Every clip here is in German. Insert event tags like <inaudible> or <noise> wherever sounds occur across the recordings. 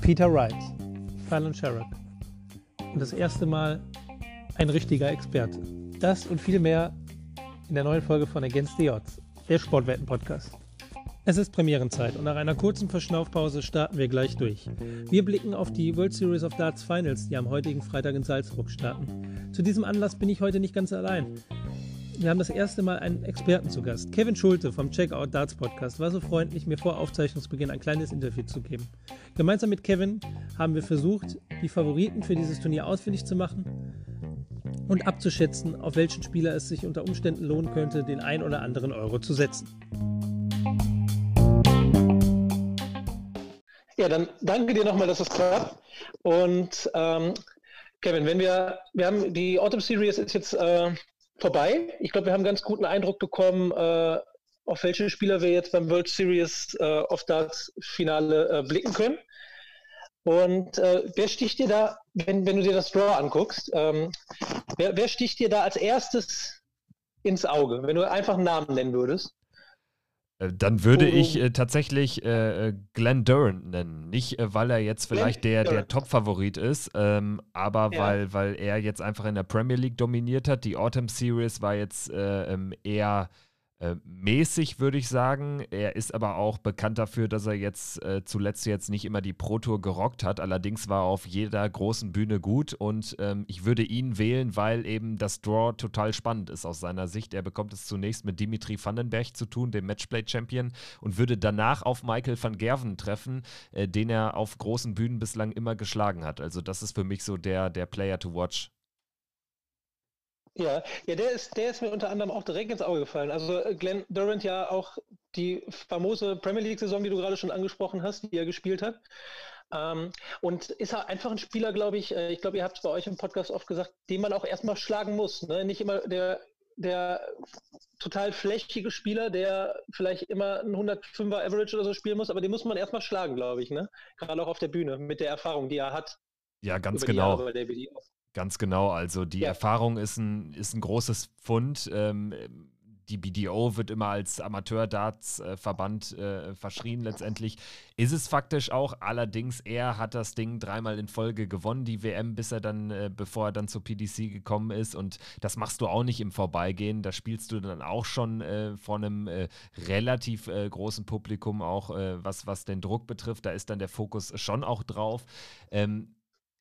Peter Wright, Fallon Sherrock. Und das erste Mal ein richtiger Experte. Das und viel mehr in der neuen Folge von Against the Odds, der Sportwetten-Podcast. Es ist Premierenzeit und nach einer kurzen Verschnaufpause starten wir gleich durch. Wir blicken auf die World Series of Darts Finals, die am heutigen Freitag in Salzburg starten. Zu diesem Anlass bin ich heute nicht ganz allein. Wir haben das erste Mal einen Experten zu Gast. Kevin Schulte vom Checkout Darts Podcast war so freundlich, mir vor Aufzeichnungsbeginn ein kleines Interview zu geben. Gemeinsam mit Kevin haben wir versucht, die Favoriten für dieses Turnier ausfindig zu machen und abzuschätzen, auf welchen Spieler es sich unter Umständen lohnen könnte, den ein oder anderen Euro zu setzen. Ja, dann danke dir nochmal, dass es klappt. Und ähm, Kevin, wenn wir, wir haben die Autumn Series ist jetzt äh, vorbei. Ich glaube, wir haben einen ganz guten Eindruck bekommen, äh, auf welche Spieler wir jetzt beim World Series äh, of Darts Finale äh, blicken können. Und äh, wer sticht dir da, wenn, wenn du dir das Draw anguckst, ähm, wer, wer sticht dir da als erstes ins Auge, wenn du einfach einen Namen nennen würdest? Äh, dann würde oh. ich äh, tatsächlich äh, äh, Glenn Durant nennen. Nicht, äh, weil er jetzt vielleicht der, der Top-Favorit ist, ähm, aber ja. weil, weil er jetzt einfach in der Premier League dominiert hat. Die Autumn Series war jetzt äh, ähm, eher äh, mäßig, würde ich sagen. Er ist aber auch bekannt dafür, dass er jetzt äh, zuletzt jetzt nicht immer die Pro Tour gerockt hat. Allerdings war er auf jeder großen Bühne gut und ähm, ich würde ihn wählen, weil eben das Draw total spannend ist aus seiner Sicht. Er bekommt es zunächst mit Dimitri Vandenberg zu tun, dem Matchplay-Champion, und würde danach auf Michael van Gerven treffen, äh, den er auf großen Bühnen bislang immer geschlagen hat. Also das ist für mich so der, der Player to watch. Ja, ja, der ist, der ist mir unter anderem auch direkt ins Auge gefallen. Also äh, Glenn Durant ja auch die famose Premier League-Saison, die du gerade schon angesprochen hast, die er gespielt hat. Ähm, und ist er einfach ein Spieler, glaube ich, äh, ich glaube, ihr habt es bei euch im Podcast oft gesagt, den man auch erstmal schlagen muss. Ne? Nicht immer der, der total flächige Spieler, der vielleicht immer ein 105er Average oder so spielen muss, aber den muss man erstmal schlagen, glaube ich. Ne? Gerade auch auf der Bühne mit der Erfahrung, die er hat. Ja, ganz genau. Ganz genau. Also die ja. Erfahrung ist ein, ist ein großes Pfund. Ähm, die BDO wird immer als Amateur-Darts-Verband äh, verschrien. Letztendlich ist es faktisch auch. Allerdings, er hat das Ding dreimal in Folge gewonnen, die WM, bis er dann, äh, bevor er dann zur PDC gekommen ist. Und das machst du auch nicht im Vorbeigehen. Da spielst du dann auch schon äh, vor einem äh, relativ äh, großen Publikum, auch äh, was, was den Druck betrifft. Da ist dann der Fokus schon auch drauf. Ähm,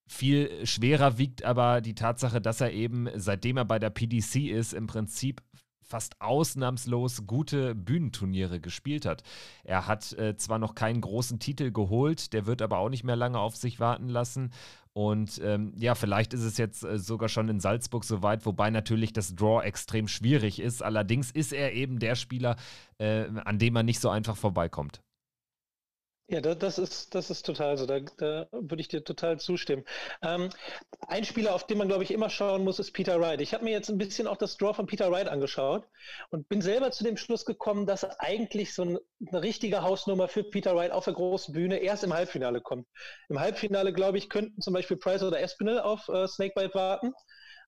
viel schwerer wiegt aber die Tatsache, dass er eben, seitdem er bei der PDC ist, im Prinzip fast ausnahmslos gute Bühnenturniere gespielt hat. Er hat äh, zwar noch keinen großen Titel geholt, der wird aber auch nicht mehr lange auf sich warten lassen. Und ähm, ja, vielleicht ist es jetzt äh, sogar schon in Salzburg soweit, wobei natürlich das Draw extrem schwierig ist. Allerdings ist er eben der Spieler, äh, an dem man nicht so einfach vorbeikommt. Ja, das ist, das ist total so. Da, da würde ich dir total zustimmen. Ähm, ein Spieler, auf den man, glaube ich, immer schauen muss, ist Peter Wright. Ich habe mir jetzt ein bisschen auch das Draw von Peter Wright angeschaut und bin selber zu dem Schluss gekommen, dass eigentlich so ein, eine richtige Hausnummer für Peter Wright auf der großen Bühne erst im Halbfinale kommt. Im Halbfinale, glaube ich, könnten zum Beispiel Price oder Espinel auf äh, Snakebite warten.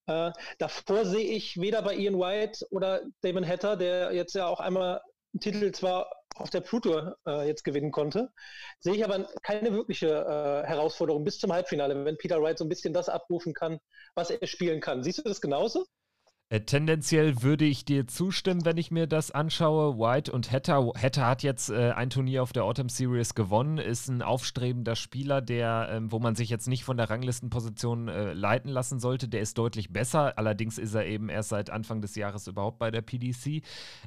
Äh, davor sehe ich weder bei Ian White oder Damon Hatter, der jetzt ja auch einmal einen Titel zwar auf der Pluto äh, jetzt gewinnen konnte, sehe ich aber keine wirkliche äh, Herausforderung bis zum Halbfinale, wenn Peter Wright so ein bisschen das abrufen kann, was er spielen kann. Siehst du das genauso? Äh, tendenziell würde ich dir zustimmen, wenn ich mir das anschaue. White und Hatter. Hatter hat jetzt äh, ein Turnier auf der Autumn Series gewonnen, ist ein aufstrebender Spieler, der, ähm, wo man sich jetzt nicht von der Ranglistenposition äh, leiten lassen sollte. Der ist deutlich besser. Allerdings ist er eben erst seit Anfang des Jahres überhaupt bei der PDC.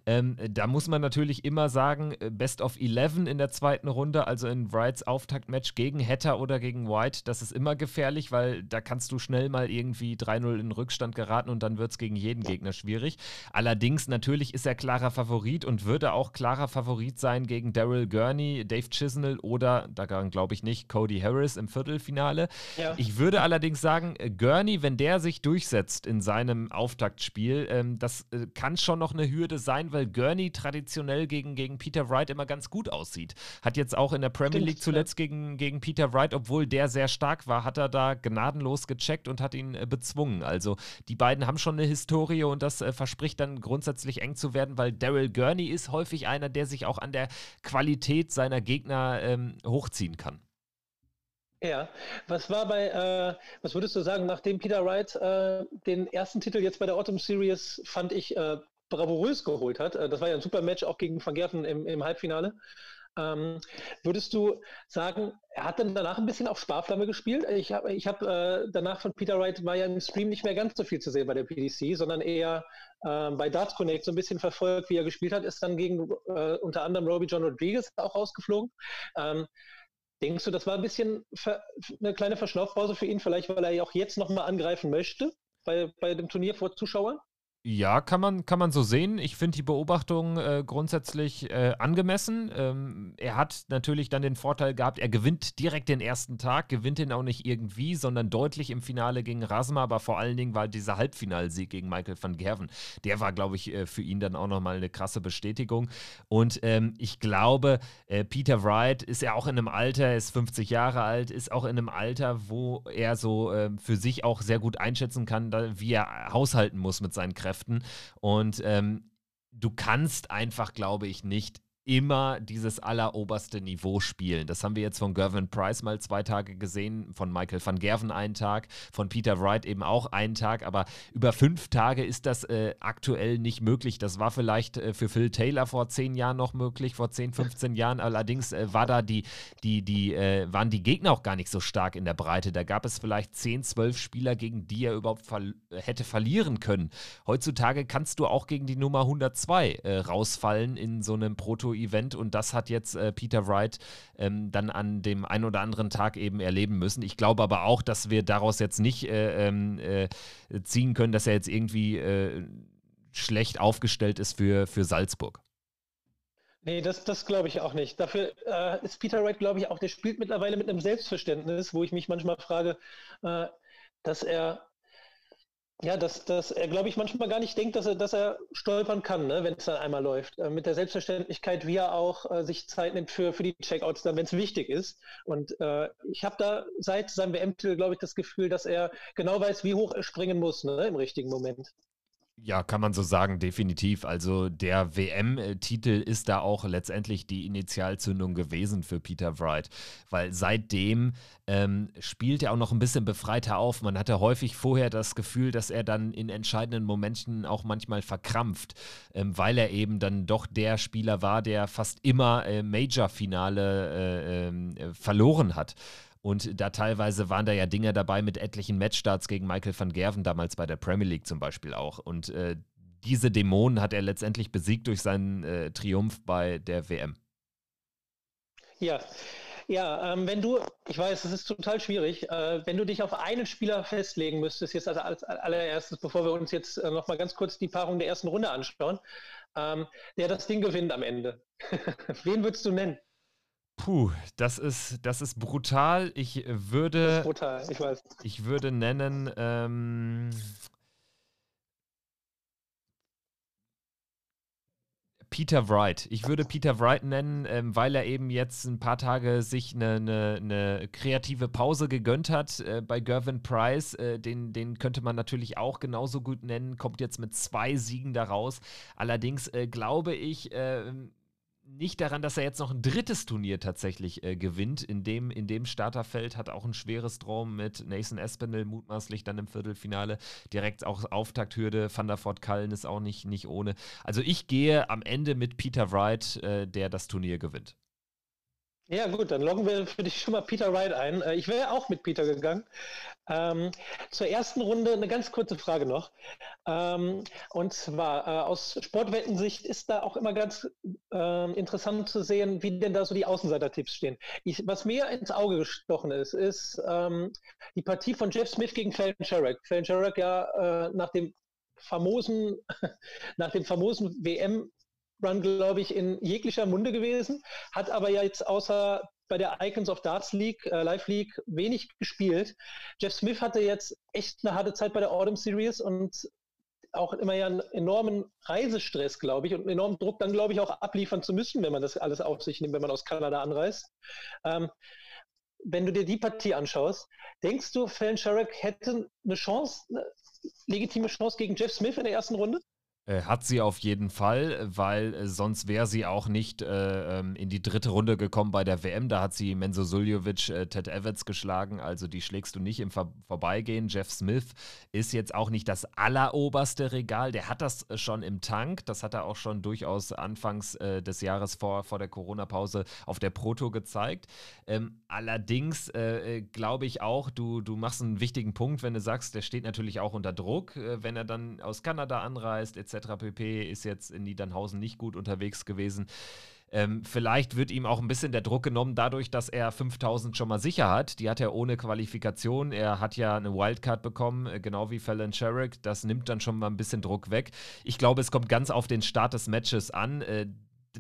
Ähm, da muss man natürlich immer sagen, äh, Best of 11 in der zweiten Runde, also in Wrights Auftaktmatch gegen Hatter oder gegen White, das ist immer gefährlich, weil da kannst du schnell mal irgendwie 3-0 in Rückstand geraten und dann wird es gegen jeden jeden Gegner schwierig. Allerdings, natürlich ist er klarer Favorit und würde auch klarer Favorit sein gegen Daryl Gurney, Dave Chisnell oder, daran glaube ich nicht, Cody Harris im Viertelfinale. Ja. Ich würde allerdings sagen, Gurney, wenn der sich durchsetzt in seinem Auftaktspiel, ähm, das äh, kann schon noch eine Hürde sein, weil Gurney traditionell gegen, gegen Peter Wright immer ganz gut aussieht. Hat jetzt auch in der Premier Stimmt, League zuletzt ja. gegen, gegen Peter Wright, obwohl der sehr stark war, hat er da gnadenlos gecheckt und hat ihn äh, bezwungen. Also die beiden haben schon eine Historie Historie und das äh, verspricht dann grundsätzlich eng zu werden, weil Daryl Gurney ist häufig einer, der sich auch an der Qualität seiner Gegner ähm, hochziehen kann. Ja, was war bei, äh, was würdest du sagen, nachdem Peter Wright äh, den ersten Titel jetzt bei der Autumn Series, fand ich, äh, bravourös geholt hat. Äh, das war ja ein super Match auch gegen Van Gerven im, im Halbfinale. Ähm, würdest du sagen, er hat dann danach ein bisschen auf Sparflamme gespielt? Ich habe ich hab, äh, danach von Peter Wright war ja im Stream nicht mehr ganz so viel zu sehen bei der PDC, sondern eher äh, bei Darts Connect so ein bisschen verfolgt, wie er gespielt hat, ist dann gegen äh, unter anderem Robbie John Rodriguez auch rausgeflogen. Ähm, denkst du, das war ein bisschen eine kleine Verschnaufpause für ihn, vielleicht weil er ja auch jetzt nochmal angreifen möchte bei, bei dem Turnier vor Zuschauern? Ja, kann man, kann man so sehen. Ich finde die Beobachtung äh, grundsätzlich äh, angemessen. Ähm, er hat natürlich dann den Vorteil gehabt, er gewinnt direkt den ersten Tag, gewinnt ihn auch nicht irgendwie, sondern deutlich im Finale gegen Rasma, aber vor allen Dingen war dieser Halbfinalsieg gegen Michael van Gerven. Der war, glaube ich, äh, für ihn dann auch nochmal eine krasse Bestätigung. Und ähm, ich glaube, äh, Peter Wright ist ja auch in einem Alter, er ist 50 Jahre alt, ist auch in einem Alter, wo er so ähm, für sich auch sehr gut einschätzen kann, da, wie er haushalten muss mit seinen Kräften. Kräften. Und ähm, du kannst einfach, glaube ich, nicht immer dieses alleroberste Niveau spielen. Das haben wir jetzt von Gervin Price mal zwei Tage gesehen, von Michael van Gerven einen Tag, von Peter Wright eben auch einen Tag, aber über fünf Tage ist das äh, aktuell nicht möglich. Das war vielleicht äh, für Phil Taylor vor zehn Jahren noch möglich, vor 10, 15 Jahren. Allerdings äh, war da die, die, die, äh, waren die Gegner auch gar nicht so stark in der Breite. Da gab es vielleicht 10, 12 Spieler, gegen die er überhaupt ver hätte verlieren können. Heutzutage kannst du auch gegen die Nummer 102 äh, rausfallen in so einem Proto event und das hat jetzt äh, Peter Wright ähm, dann an dem einen oder anderen Tag eben erleben müssen. Ich glaube aber auch, dass wir daraus jetzt nicht äh, ähm, äh, ziehen können, dass er jetzt irgendwie äh, schlecht aufgestellt ist für, für Salzburg. Nee, das, das glaube ich auch nicht. Dafür äh, ist Peter Wright, glaube ich, auch, der spielt mittlerweile mit einem Selbstverständnis, wo ich mich manchmal frage, äh, dass er ja, dass, dass er, glaube ich, manchmal gar nicht denkt, dass er, dass er stolpern kann, ne, wenn es dann einmal läuft. Äh, mit der Selbstverständlichkeit, wie er auch äh, sich Zeit nimmt für, für die Checkouts, dann, wenn es wichtig ist. Und äh, ich habe da seit seinem WM-Titel, glaube ich, das Gefühl, dass er genau weiß, wie hoch er springen muss ne, im richtigen Moment. Ja, kann man so sagen, definitiv. Also der WM-Titel ist da auch letztendlich die Initialzündung gewesen für Peter Wright, weil seitdem ähm, spielt er auch noch ein bisschen befreiter auf. Man hatte häufig vorher das Gefühl, dass er dann in entscheidenden Momenten auch manchmal verkrampft, ähm, weil er eben dann doch der Spieler war, der fast immer äh, Major-Finale äh, äh, verloren hat. Und da teilweise waren da ja Dinge dabei mit etlichen Matchstarts gegen Michael van Gerven, damals bei der Premier League zum Beispiel auch. Und äh, diese Dämonen hat er letztendlich besiegt durch seinen äh, Triumph bei der WM. Ja, ja, ähm, wenn du, ich weiß, es ist total schwierig, äh, wenn du dich auf einen Spieler festlegen müsstest, jetzt als, als allererstes, bevor wir uns jetzt äh, nochmal ganz kurz die Paarung der ersten Runde anschauen, ähm, der das Ding gewinnt am Ende. <laughs> Wen würdest du nennen? Puh, das ist, das ist brutal. Ich würde. Das ist brutal, ich weiß. Ich würde nennen. Ähm, Peter Wright. Ich würde Peter Wright nennen, ähm, weil er eben jetzt ein paar Tage sich eine, eine, eine kreative Pause gegönnt hat äh, bei Gervin Price. Äh, den, den könnte man natürlich auch genauso gut nennen, kommt jetzt mit zwei Siegen daraus. Allerdings äh, glaube ich, ähm, nicht daran, dass er jetzt noch ein drittes Turnier tatsächlich äh, gewinnt. In dem, in dem Starterfeld hat auch ein schweres Drum mit Nathan Espinel mutmaßlich dann im Viertelfinale. Direkt auch Auftakthürde. Van der Voort Kallen ist auch nicht, nicht ohne. Also ich gehe am Ende mit Peter Wright, äh, der das Turnier gewinnt. Ja, gut, dann loggen wir für dich schon mal Peter Wright ein. Äh, ich wäre auch mit Peter gegangen. Ähm, zur ersten Runde eine ganz kurze Frage noch. Ähm, und zwar äh, aus Sportwettensicht ist da auch immer ganz äh, interessant zu sehen, wie denn da so die Außenseiter-Tipps stehen. Ich, was mir ins Auge gestochen ist, ist ähm, die Partie von Jeff Smith gegen Fallon Sherrick. Fallon Sherrick ja äh, nach dem famosen, <laughs> nach dem famosen WM Run, glaube ich, in jeglicher Munde gewesen, hat aber ja jetzt außer bei der Icons of Darts League, äh, Live League, wenig gespielt. Jeff Smith hatte jetzt echt eine harte Zeit bei der Autumn Series und auch immer ja einen enormen Reisestress, glaube ich, und einen enormen Druck, dann, glaube ich, auch abliefern zu müssen, wenn man das alles auf sich nimmt, wenn man aus Kanada anreist. Ähm, wenn du dir die Partie anschaust, denkst du, Fallon Sherrick hätte eine Chance, legitime Chance gegen Jeff Smith in der ersten Runde? Äh, hat sie auf jeden Fall, weil äh, sonst wäre sie auch nicht äh, ähm, in die dritte Runde gekommen bei der WM. Da hat sie Menzo Suljovic, äh, Ted Evans geschlagen, also die schlägst du nicht im Vor Vorbeigehen. Jeff Smith ist jetzt auch nicht das alleroberste Regal, der hat das äh, schon im Tank. Das hat er auch schon durchaus anfangs äh, des Jahres vor, vor der Corona-Pause auf der Proto gezeigt. Ähm, allerdings glaube ich auch, du, du machst einen wichtigen Punkt, wenn du sagst, der steht natürlich auch unter Druck, wenn er dann aus Kanada anreist, etc pp. ist jetzt in Niedernhausen nicht gut unterwegs gewesen. Ähm, vielleicht wird ihm auch ein bisschen der Druck genommen, dadurch, dass er 5000 schon mal sicher hat. Die hat er ohne Qualifikation. Er hat ja eine Wildcard bekommen, äh, genau wie Fallon Sherrick. Das nimmt dann schon mal ein bisschen Druck weg. Ich glaube, es kommt ganz auf den Start des Matches an. Äh,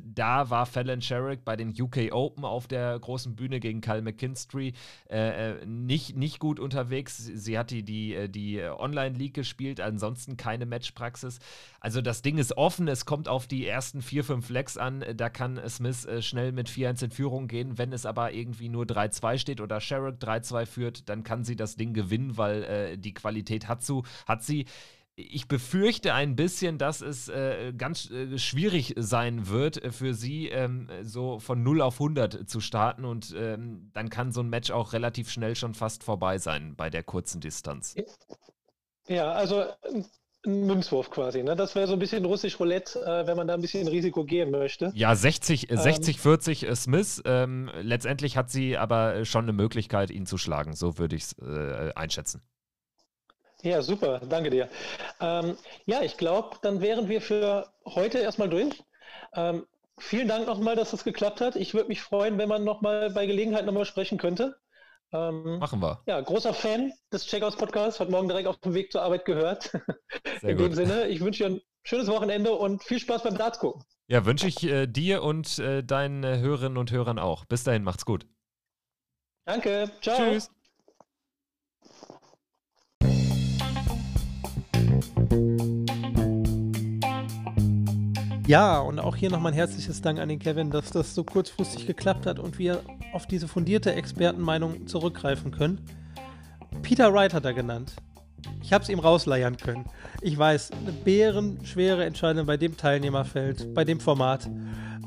da war Fallon Sherrick bei den UK Open auf der großen Bühne gegen Kyle McKinstry äh, äh, nicht, nicht gut unterwegs. Sie hat die, die, äh, die Online-League gespielt, ansonsten keine Matchpraxis. Also das Ding ist offen, es kommt auf die ersten vier, fünf Legs an. Da kann Smith äh, schnell mit 4-1 in Führung gehen. Wenn es aber irgendwie nur 3-2 steht oder Sherrick 3-2 führt, dann kann sie das Ding gewinnen, weil äh, die Qualität hat, zu, hat sie ich befürchte ein bisschen, dass es äh, ganz äh, schwierig sein wird äh, für sie, ähm, so von 0 auf 100 zu starten und ähm, dann kann so ein Match auch relativ schnell schon fast vorbei sein bei der kurzen Distanz. Ja, also ein Münzwurf quasi. Ne? Das wäre so ein bisschen russisch Roulette, äh, wenn man da ein bisschen Risiko gehen möchte. Ja, 60, 60 40 äh, Smith. Ähm, letztendlich hat sie aber schon eine Möglichkeit, ihn zu schlagen. So würde ich es äh, einschätzen. Ja, super, danke dir. Ähm, ja, ich glaube, dann wären wir für heute erstmal durch. Ähm, vielen Dank nochmal, dass das geklappt hat. Ich würde mich freuen, wenn man nochmal bei Gelegenheit nochmal sprechen könnte. Ähm, Machen wir. Ja, großer Fan des Checkouts-Podcasts, heute Morgen direkt auf dem Weg zur Arbeit gehört. <laughs> Sehr In gut. dem Sinne, ich wünsche dir ein schönes Wochenende und viel Spaß beim Darts gucken. Ja, wünsche ich äh, dir und äh, deinen äh, Hörerinnen und Hörern auch. Bis dahin, macht's gut. Danke, ciao. Tschüss. Ja, und auch hier nochmal ein herzliches Dank an den Kevin, dass das so kurzfristig geklappt hat und wir auf diese fundierte Expertenmeinung zurückgreifen können. Peter Wright hat er genannt. Ich habe es ihm rausleiern können. Ich weiß, eine bärenschwere Entscheidung bei dem Teilnehmerfeld, bei dem Format,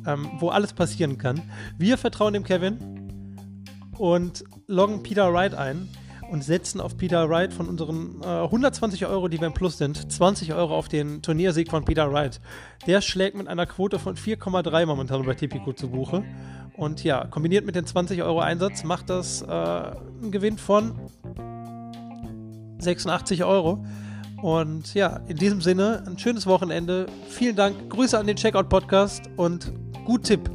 ähm, wo alles passieren kann. Wir vertrauen dem Kevin und loggen Peter Wright ein und setzen auf Peter Wright von unseren äh, 120 Euro, die wir im Plus sind, 20 Euro auf den Turniersieg von Peter Wright. Der schlägt mit einer Quote von 4,3 momentan bei Tipico zu Buche. Und ja, kombiniert mit dem 20 Euro Einsatz macht das äh, einen Gewinn von 86 Euro. Und ja, in diesem Sinne, ein schönes Wochenende. Vielen Dank, Grüße an den Checkout-Podcast und gut Tipp.